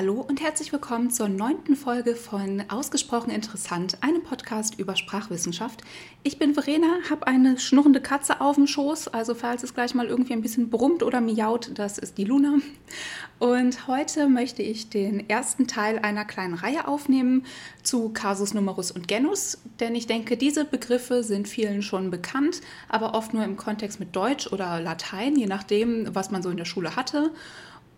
Hallo und herzlich willkommen zur neunten Folge von Ausgesprochen Interessant, einem Podcast über Sprachwissenschaft. Ich bin Verena, habe eine schnurrende Katze auf dem Schoß, also falls es gleich mal irgendwie ein bisschen brummt oder miaut, das ist die Luna. Und heute möchte ich den ersten Teil einer kleinen Reihe aufnehmen zu Casus Numerus und Genus, denn ich denke, diese Begriffe sind vielen schon bekannt, aber oft nur im Kontext mit Deutsch oder Latein, je nachdem, was man so in der Schule hatte.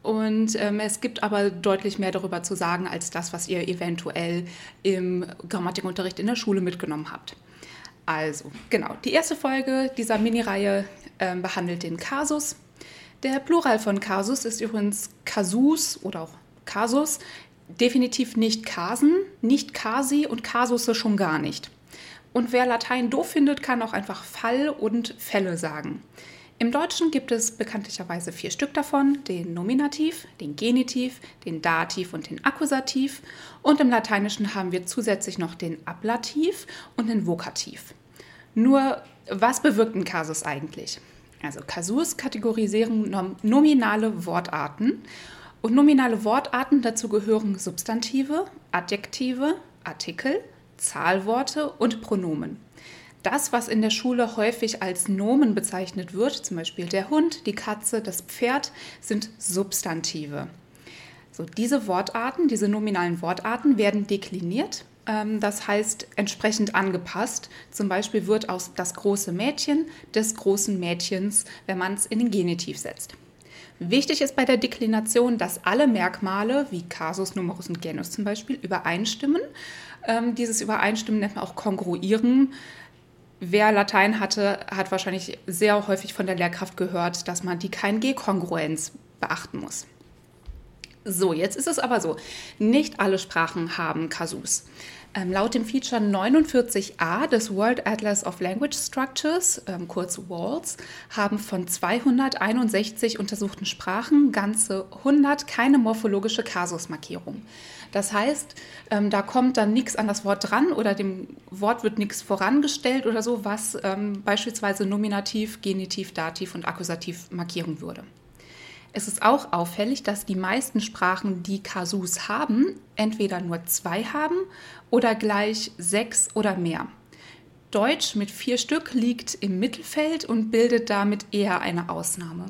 Und ähm, es gibt aber deutlich mehr darüber zu sagen, als das, was ihr eventuell im Grammatikunterricht in der Schule mitgenommen habt. Also, genau, die erste Folge dieser Mini-Reihe äh, behandelt den Kasus. Der Plural von Kasus ist übrigens Kasus oder auch Kasus, definitiv nicht Kasen, nicht Kasi und Kasusse schon gar nicht. Und wer Latein doof findet, kann auch einfach Fall und Fälle sagen. Im Deutschen gibt es bekanntlicherweise vier Stück davon, den Nominativ, den Genitiv, den Dativ und den Akkusativ. Und im Lateinischen haben wir zusätzlich noch den Ablativ und den Vokativ. Nur, was bewirkt ein Kasus eigentlich? Also Kasus kategorisieren nominale Wortarten. Und nominale Wortarten, dazu gehören Substantive, Adjektive, Artikel, Zahlworte und Pronomen das, was in der Schule häufig als Nomen bezeichnet wird, zum Beispiel der Hund, die Katze, das Pferd, sind Substantive. So, diese Wortarten, diese nominalen Wortarten werden dekliniert, ähm, das heißt entsprechend angepasst. Zum Beispiel wird aus das große Mädchen des großen Mädchens, wenn man es in den Genitiv setzt. Wichtig ist bei der Deklination, dass alle Merkmale wie Kasus, Numerus und Genus zum Beispiel übereinstimmen. Ähm, dieses Übereinstimmen nennt man auch Kongruieren. Wer Latein hatte, hat wahrscheinlich sehr häufig von der Lehrkraft gehört, dass man die KNG-Kongruenz beachten muss. So, jetzt ist es aber so, nicht alle Sprachen haben Kasus. Ähm, laut dem Feature 49a des World Atlas of Language Structures, ähm, kurz WALS, haben von 261 untersuchten Sprachen ganze 100 keine morphologische Kasusmarkierung. Das heißt, ähm, da kommt dann nichts an das Wort dran oder dem Wort wird nichts vorangestellt oder so, was ähm, beispielsweise Nominativ, Genitiv, Dativ und Akkusativ markieren würde. Es ist auch auffällig, dass die meisten Sprachen, die Kasus haben, entweder nur zwei haben oder gleich sechs oder mehr. Deutsch mit vier Stück liegt im Mittelfeld und bildet damit eher eine Ausnahme.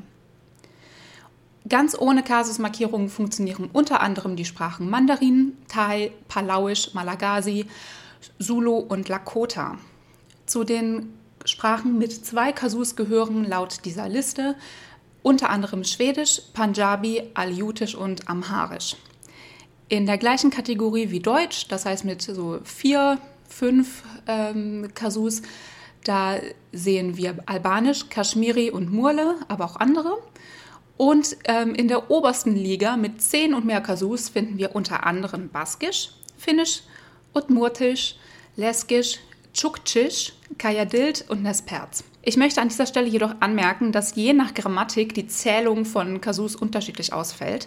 Ganz ohne Kasusmarkierungen funktionieren unter anderem die Sprachen Mandarin, Thai, Palauisch, Malagasy, Zulu und Lakota. Zu den Sprachen mit zwei Kasus gehören laut dieser Liste unter anderem Schwedisch, Punjabi, Aleutisch und Amharisch. In der gleichen Kategorie wie Deutsch, das heißt mit so vier, fünf ähm, Kasus, da sehen wir Albanisch, Kaschmiri und Murle, aber auch andere. Und ähm, in der obersten Liga mit zehn und mehr Kasus finden wir unter anderem Baskisch, Finnisch, Udmurtisch, Leskisch, Tschuktschisch, Kajadilt und Nesperz. Ich möchte an dieser Stelle jedoch anmerken, dass je nach Grammatik die Zählung von Kasus unterschiedlich ausfällt.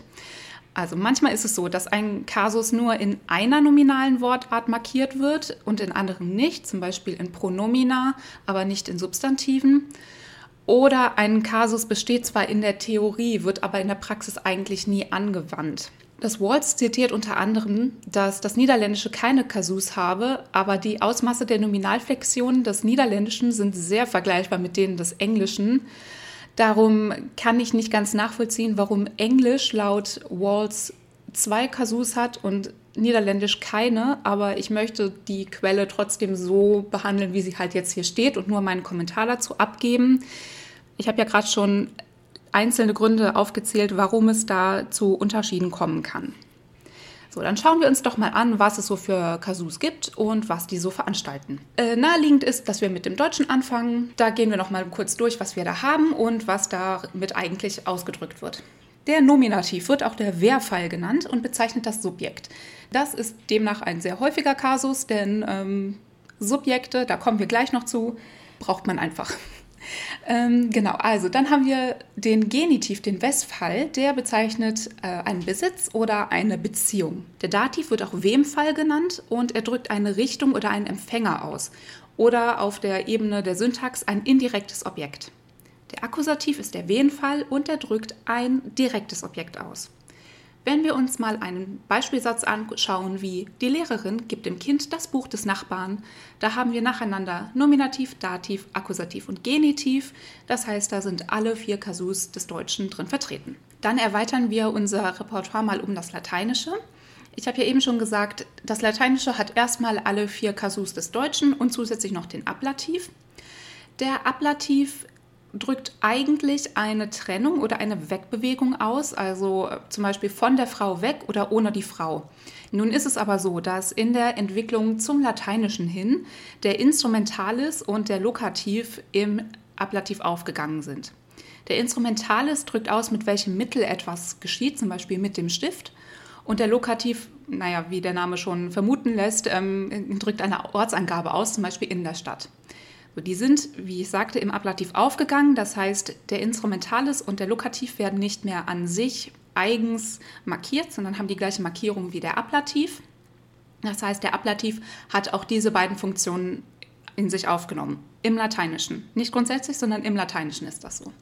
Also manchmal ist es so, dass ein Kasus nur in einer nominalen Wortart markiert wird und in anderen nicht, zum Beispiel in Pronomina, aber nicht in Substantiven. Oder ein Kasus besteht zwar in der Theorie, wird aber in der Praxis eigentlich nie angewandt. Das Waltz zitiert unter anderem, dass das Niederländische keine Kasus habe, aber die Ausmaße der Nominalflexionen des Niederländischen sind sehr vergleichbar mit denen des Englischen. Darum kann ich nicht ganz nachvollziehen, warum Englisch laut Waltz zwei Kasus hat und Niederländisch keine, aber ich möchte die Quelle trotzdem so behandeln, wie sie halt jetzt hier steht und nur meinen Kommentar dazu abgeben. Ich habe ja gerade schon einzelne Gründe aufgezählt, warum es da zu Unterschieden kommen kann. So, dann schauen wir uns doch mal an, was es so für Kasus gibt und was die so veranstalten. Äh, naheliegend ist, dass wir mit dem Deutschen anfangen. Da gehen wir noch mal kurz durch, was wir da haben und was damit eigentlich ausgedrückt wird. Der Nominativ wird auch der Wehrfall genannt und bezeichnet das Subjekt. Das ist demnach ein sehr häufiger Kasus, denn ähm, Subjekte, da kommen wir gleich noch zu, braucht man einfach. Ähm, genau, also dann haben wir den Genitiv, den Westfall, der bezeichnet äh, einen Besitz oder eine Beziehung. Der Dativ wird auch Wemfall genannt und er drückt eine Richtung oder einen Empfänger aus oder auf der Ebene der Syntax ein indirektes Objekt. Der Akkusativ ist der Wenfall und er drückt ein direktes Objekt aus. Wenn wir uns mal einen Beispielsatz anschauen wie die Lehrerin gibt dem Kind das Buch des Nachbarn, da haben wir nacheinander Nominativ, Dativ, Akkusativ und Genitiv. Das heißt, da sind alle vier Kasus des Deutschen drin vertreten. Dann erweitern wir unser Repertoire mal um das Lateinische. Ich habe ja eben schon gesagt, das Lateinische hat erstmal alle vier Kasus des Deutschen und zusätzlich noch den Ablativ. Der Ablativ drückt eigentlich eine Trennung oder eine Wegbewegung aus, also äh, zum Beispiel von der Frau weg oder ohne die Frau. Nun ist es aber so, dass in der Entwicklung zum Lateinischen hin der Instrumentalis und der Lokativ im Ablativ aufgegangen sind. Der Instrumentalis drückt aus, mit welchem Mittel etwas geschieht, zum Beispiel mit dem Stift. Und der Lokativ, naja, wie der Name schon vermuten lässt, ähm, drückt eine Ortsangabe aus, zum Beispiel in der Stadt. Die sind, wie ich sagte, im Ablativ aufgegangen. Das heißt, der Instrumentalis und der Lokativ werden nicht mehr an sich eigens markiert, sondern haben die gleiche Markierung wie der Ablativ. Das heißt, der Ablativ hat auch diese beiden Funktionen in sich aufgenommen. Im Lateinischen. Nicht grundsätzlich, sondern im Lateinischen ist das so.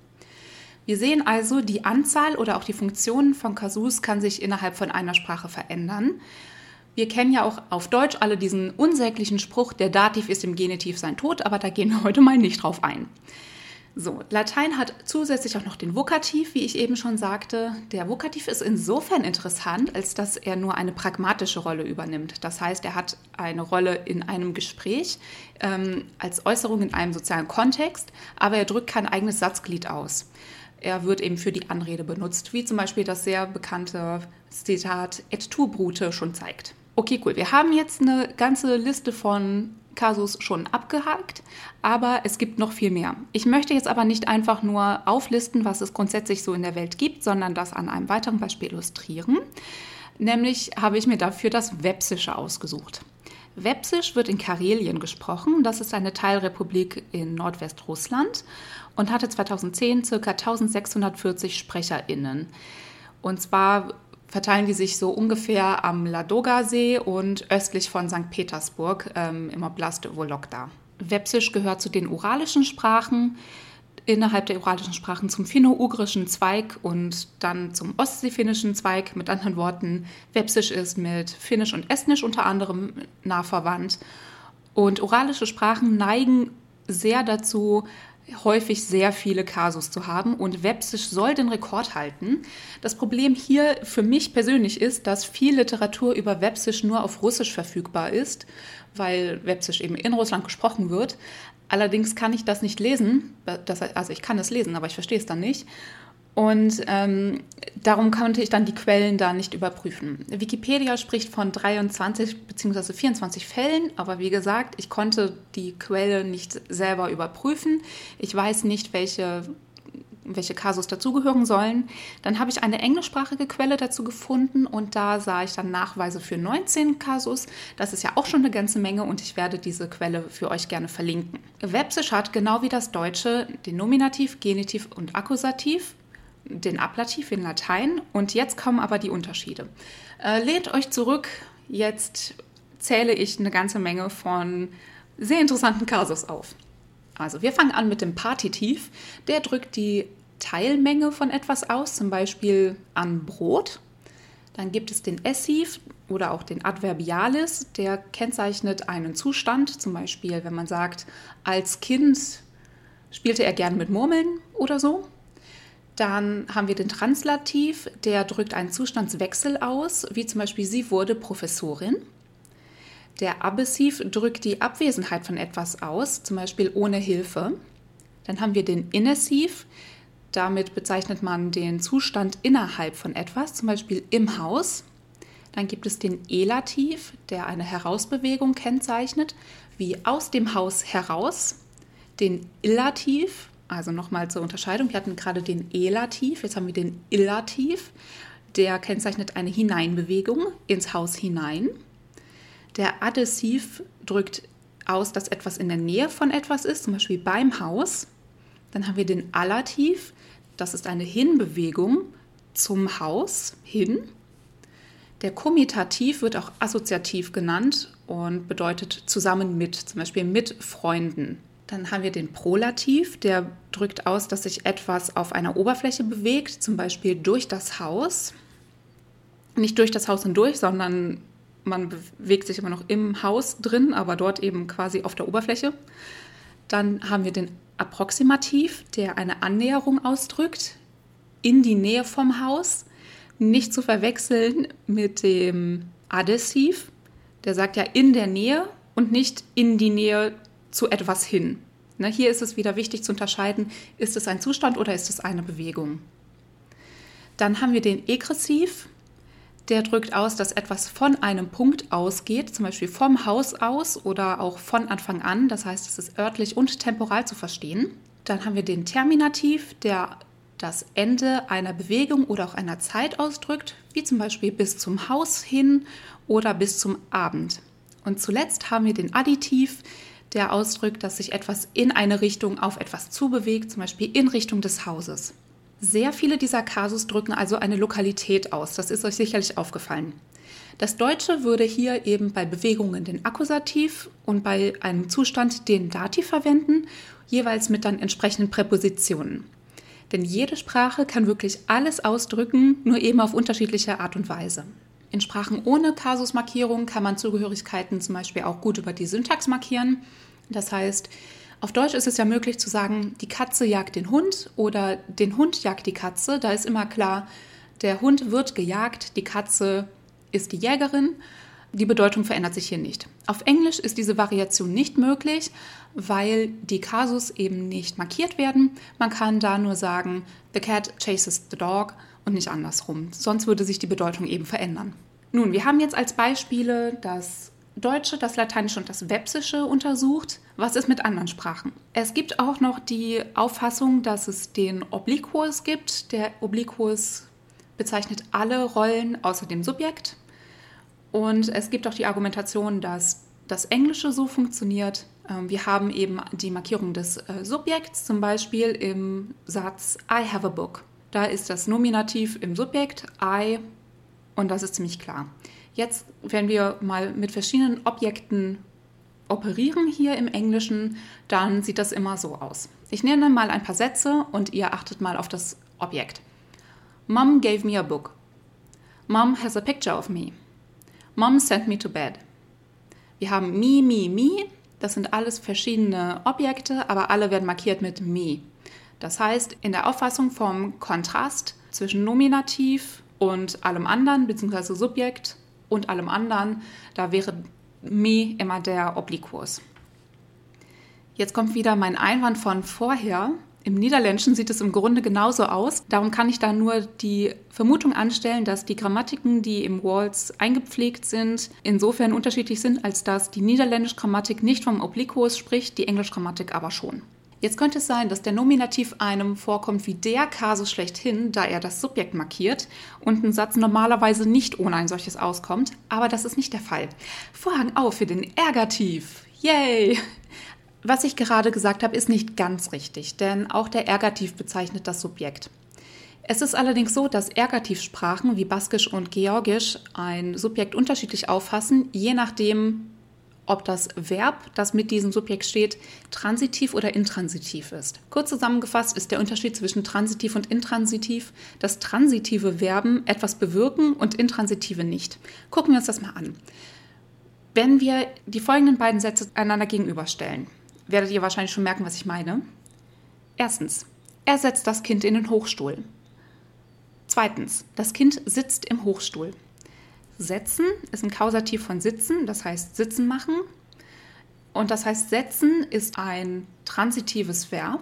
Wir sehen also, die Anzahl oder auch die Funktionen von Kasus kann sich innerhalb von einer Sprache verändern. Wir kennen ja auch auf Deutsch alle diesen unsäglichen Spruch, der Dativ ist im Genitiv sein Tod, aber da gehen wir heute mal nicht drauf ein. So, Latein hat zusätzlich auch noch den Vokativ, wie ich eben schon sagte. Der Vokativ ist insofern interessant, als dass er nur eine pragmatische Rolle übernimmt. Das heißt, er hat eine Rolle in einem Gespräch ähm, als Äußerung in einem sozialen Kontext, aber er drückt kein eigenes Satzglied aus. Er wird eben für die Anrede benutzt, wie zum Beispiel das sehr bekannte Zitat Et tu Brute schon zeigt. Okay, cool. Wir haben jetzt eine ganze Liste von Kasus schon abgehakt, aber es gibt noch viel mehr. Ich möchte jetzt aber nicht einfach nur auflisten, was es grundsätzlich so in der Welt gibt, sondern das an einem weiteren Beispiel illustrieren. Nämlich habe ich mir dafür das Wepsische ausgesucht. Wepsisch wird in Karelien gesprochen. Das ist eine Teilrepublik in Nordwestrussland und hatte 2010 ca. 1640 SprecherInnen. Und zwar verteilen die sich so ungefähr am Ladoga-See und östlich von St. Petersburg ähm, im Oblast Vologda. Wepsisch gehört zu den uralischen Sprachen, innerhalb der uralischen Sprachen zum finno-ugrischen Zweig und dann zum ostseefinnischen Zweig. Mit anderen Worten, Wepsisch ist mit Finnisch und Estnisch unter anderem nah verwandt. Und uralische Sprachen neigen sehr dazu, häufig sehr viele Kasus zu haben und Websisch soll den Rekord halten. Das Problem hier für mich persönlich ist, dass viel Literatur über Websisch nur auf Russisch verfügbar ist, weil Websisch eben in Russland gesprochen wird. Allerdings kann ich das nicht lesen, das, also ich kann es lesen, aber ich verstehe es dann nicht. Und ähm, darum konnte ich dann die Quellen da nicht überprüfen. Wikipedia spricht von 23 bzw. 24 Fällen, aber wie gesagt, ich konnte die Quelle nicht selber überprüfen. Ich weiß nicht, welche, welche Kasus dazugehören sollen. Dann habe ich eine englischsprachige Quelle dazu gefunden und da sah ich dann Nachweise für 19 Kasus. Das ist ja auch schon eine ganze Menge und ich werde diese Quelle für euch gerne verlinken. Websisch hat genau wie das Deutsche den Nominativ, Genitiv und Akkusativ den Ablativ in Latein. Und jetzt kommen aber die Unterschiede. Äh, lehnt euch zurück, jetzt zähle ich eine ganze Menge von sehr interessanten Kasus auf. Also wir fangen an mit dem Partitiv. Der drückt die Teilmenge von etwas aus, zum Beispiel an Brot. Dann gibt es den Essiv oder auch den Adverbialis, der kennzeichnet einen Zustand, zum Beispiel wenn man sagt, als Kind spielte er gern mit Murmeln oder so. Dann haben wir den Translativ, der drückt einen Zustandswechsel aus, wie zum Beispiel sie wurde Professorin. Der Abbessiv drückt die Abwesenheit von etwas aus, zum Beispiel ohne Hilfe. Dann haben wir den Inessiv, damit bezeichnet man den Zustand innerhalb von etwas, zum Beispiel im Haus. Dann gibt es den Elativ, der eine Herausbewegung kennzeichnet, wie aus dem Haus heraus. Den Illativ, also nochmal zur Unterscheidung. Wir hatten gerade den Elativ, jetzt haben wir den Illativ. Der kennzeichnet eine Hineinbewegung ins Haus hinein. Der Adhesiv drückt aus, dass etwas in der Nähe von etwas ist, zum Beispiel beim Haus. Dann haben wir den Allativ, das ist eine Hinbewegung zum Haus hin. Der Kommitativ wird auch assoziativ genannt und bedeutet zusammen mit, zum Beispiel mit Freunden. Dann haben wir den Prolativ, der drückt aus, dass sich etwas auf einer Oberfläche bewegt, zum Beispiel durch das Haus. nicht durch das Haus hindurch, sondern man bewegt sich immer noch im Haus drin, aber dort eben quasi auf der Oberfläche. Dann haben wir den Approximativ, der eine Annäherung ausdrückt in die Nähe vom Haus. Nicht zu verwechseln mit dem Adhesiv, der sagt ja in der Nähe und nicht in die Nähe zu etwas hin. Ne, hier ist es wieder wichtig zu unterscheiden, ist es ein Zustand oder ist es eine Bewegung. Dann haben wir den Egressiv, der drückt aus, dass etwas von einem Punkt ausgeht, zum Beispiel vom Haus aus oder auch von Anfang an. Das heißt, es ist örtlich und temporal zu verstehen. Dann haben wir den Terminativ, der das Ende einer Bewegung oder auch einer Zeit ausdrückt, wie zum Beispiel bis zum Haus hin oder bis zum Abend. Und zuletzt haben wir den Additiv, der ausdrückt, dass sich etwas in eine Richtung auf etwas zubewegt, zum Beispiel in Richtung des Hauses. Sehr viele dieser Kasus drücken also eine Lokalität aus. Das ist euch sicherlich aufgefallen. Das Deutsche würde hier eben bei Bewegungen den Akkusativ und bei einem Zustand den Dativ verwenden, jeweils mit dann entsprechenden Präpositionen. Denn jede Sprache kann wirklich alles ausdrücken, nur eben auf unterschiedliche Art und Weise. In Sprachen ohne Kasusmarkierung kann man Zugehörigkeiten zum Beispiel auch gut über die Syntax markieren. Das heißt, auf Deutsch ist es ja möglich zu sagen, die Katze jagt den Hund oder den Hund jagt die Katze. Da ist immer klar, der Hund wird gejagt, die Katze ist die Jägerin. Die Bedeutung verändert sich hier nicht. Auf Englisch ist diese Variation nicht möglich, weil die Kasus eben nicht markiert werden. Man kann da nur sagen, the cat chases the dog und nicht andersrum. Sonst würde sich die Bedeutung eben verändern. Nun, wir haben jetzt als Beispiele das Deutsche, das Lateinische und das Websische untersucht. Was ist mit anderen Sprachen? Es gibt auch noch die Auffassung, dass es den Obliquus gibt. Der Obliquus bezeichnet alle Rollen außer dem Subjekt. Und es gibt auch die Argumentation, dass das Englische so funktioniert. Ähm, wir haben eben die Markierung des äh, Subjekts, zum Beispiel im Satz I have a book. Da ist das Nominativ im Subjekt I und das ist ziemlich klar. Jetzt, wenn wir mal mit verschiedenen Objekten operieren hier im Englischen, dann sieht das immer so aus. Ich nenne mal ein paar Sätze und ihr achtet mal auf das Objekt. Mom gave me a book. Mom has a picture of me. Mom sent me to bed. Wir haben me, me, me. Das sind alles verschiedene Objekte, aber alle werden markiert mit me. Das heißt, in der Auffassung vom Kontrast zwischen Nominativ und allem anderen, beziehungsweise Subjekt und allem anderen, da wäre me immer der Obliquus. Jetzt kommt wieder mein Einwand von vorher. Im Niederländischen sieht es im Grunde genauso aus. Darum kann ich da nur die Vermutung anstellen, dass die Grammatiken, die im Waltz eingepflegt sind, insofern unterschiedlich sind, als dass die niederländische Grammatik nicht vom Obliquus spricht, die englische Grammatik aber schon. Jetzt könnte es sein, dass der Nominativ einem vorkommt wie der Kasus schlechthin, da er das Subjekt markiert und ein Satz normalerweise nicht ohne ein solches auskommt, aber das ist nicht der Fall. Vorhang auf für den Ergativ. Yay! Was ich gerade gesagt habe, ist nicht ganz richtig, denn auch der Ergativ bezeichnet das Subjekt. Es ist allerdings so, dass Ergativsprachen wie Baskisch und Georgisch ein Subjekt unterschiedlich auffassen, je nachdem, ob das Verb, das mit diesem Subjekt steht, transitiv oder intransitiv ist. Kurz zusammengefasst ist der Unterschied zwischen transitiv und intransitiv, dass transitive Verben etwas bewirken und intransitive nicht. Gucken wir uns das mal an. Wenn wir die folgenden beiden Sätze einander gegenüberstellen, werdet ihr wahrscheinlich schon merken, was ich meine. Erstens, er setzt das Kind in den Hochstuhl. Zweitens, das Kind sitzt im Hochstuhl. Setzen ist ein Kausativ von sitzen, das heißt sitzen machen. Und das heißt, setzen ist ein transitives Verb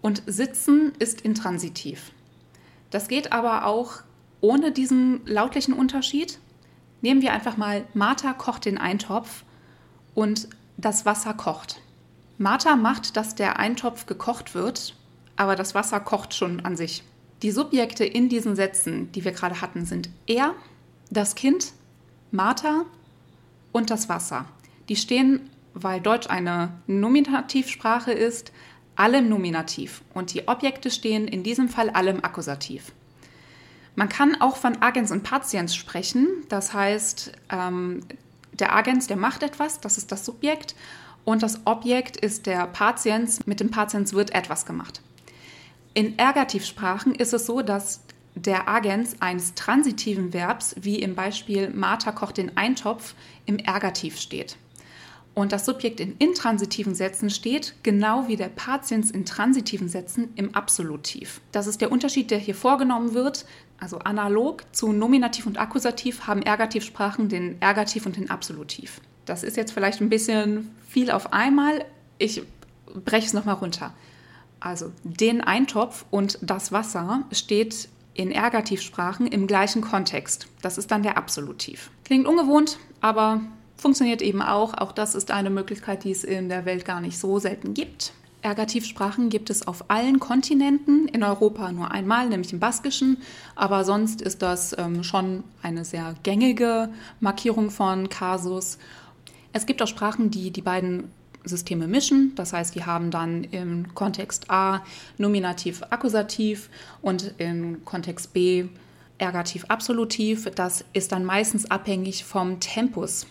und sitzen ist intransitiv. Das geht aber auch ohne diesen lautlichen Unterschied. Nehmen wir einfach mal, Martha kocht den Eintopf und das Wasser kocht. Martha macht, dass der Eintopf gekocht wird, aber das Wasser kocht schon an sich. Die Subjekte in diesen Sätzen, die wir gerade hatten, sind er, das Kind, Martha und das Wasser. Die stehen, weil Deutsch eine Nominativsprache ist, alle im Nominativ und die Objekte stehen in diesem Fall alle im Akkusativ. Man kann auch von Agens und Patiens sprechen, das heißt, ähm, der Agens, der macht etwas, das ist das Subjekt, und das Objekt ist der Patiens, mit dem Patiens wird etwas gemacht. In Ergativsprachen ist es so, dass der Agens eines transitiven Verbs, wie im Beispiel Martha kocht den Eintopf, im Ergativ steht. Und das Subjekt in intransitiven Sätzen steht, genau wie der Partizins in transitiven Sätzen, im Absolutiv. Das ist der Unterschied, der hier vorgenommen wird. Also analog zu Nominativ und Akkusativ haben Ergativsprachen den Ergativ und den Absolutiv. Das ist jetzt vielleicht ein bisschen viel auf einmal. Ich breche es nochmal runter. Also den Eintopf und das Wasser steht in Ergativsprachen im gleichen Kontext. Das ist dann der Absolutiv. Klingt ungewohnt, aber funktioniert eben auch. Auch das ist eine Möglichkeit, die es in der Welt gar nicht so selten gibt. Ergativsprachen gibt es auf allen Kontinenten, in Europa nur einmal, nämlich im Baskischen, aber sonst ist das ähm, schon eine sehr gängige Markierung von Kasus. Es gibt auch Sprachen, die die beiden Systeme mischen, das heißt, die haben dann im Kontext A Nominativ Akkusativ und im Kontext B Ergativ Absolutiv. Das ist dann meistens abhängig vom Tempus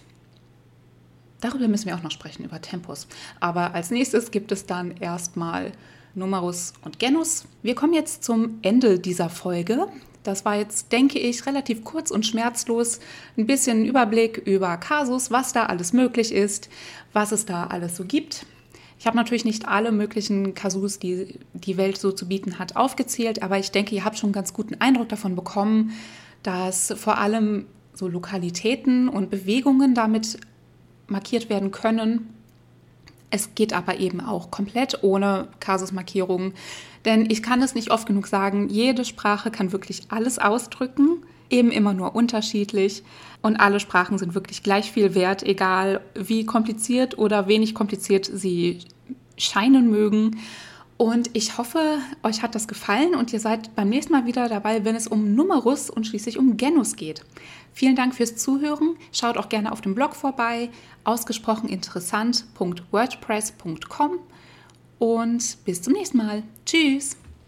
Darüber müssen wir auch noch sprechen, über Tempus. Aber als nächstes gibt es dann erstmal Numerus und Genus. Wir kommen jetzt zum Ende dieser Folge. Das war jetzt, denke ich, relativ kurz und schmerzlos. Ein bisschen Überblick über Kasus, was da alles möglich ist, was es da alles so gibt. Ich habe natürlich nicht alle möglichen Kasus, die die Welt so zu bieten hat, aufgezählt, aber ich denke, ihr habt schon einen ganz guten Eindruck davon bekommen, dass vor allem so Lokalitäten und Bewegungen damit markiert werden können. Es geht aber eben auch komplett ohne Kasusmarkierungen, denn ich kann es nicht oft genug sagen, jede Sprache kann wirklich alles ausdrücken, eben immer nur unterschiedlich und alle Sprachen sind wirklich gleich viel wert, egal wie kompliziert oder wenig kompliziert sie scheinen mögen. Und ich hoffe, euch hat das gefallen und ihr seid beim nächsten Mal wieder dabei, wenn es um Numerus und schließlich um Genus geht. Vielen Dank fürs Zuhören. Schaut auch gerne auf dem Blog vorbei, ausgesprocheninteressant.wordpress.com und bis zum nächsten Mal. Tschüss!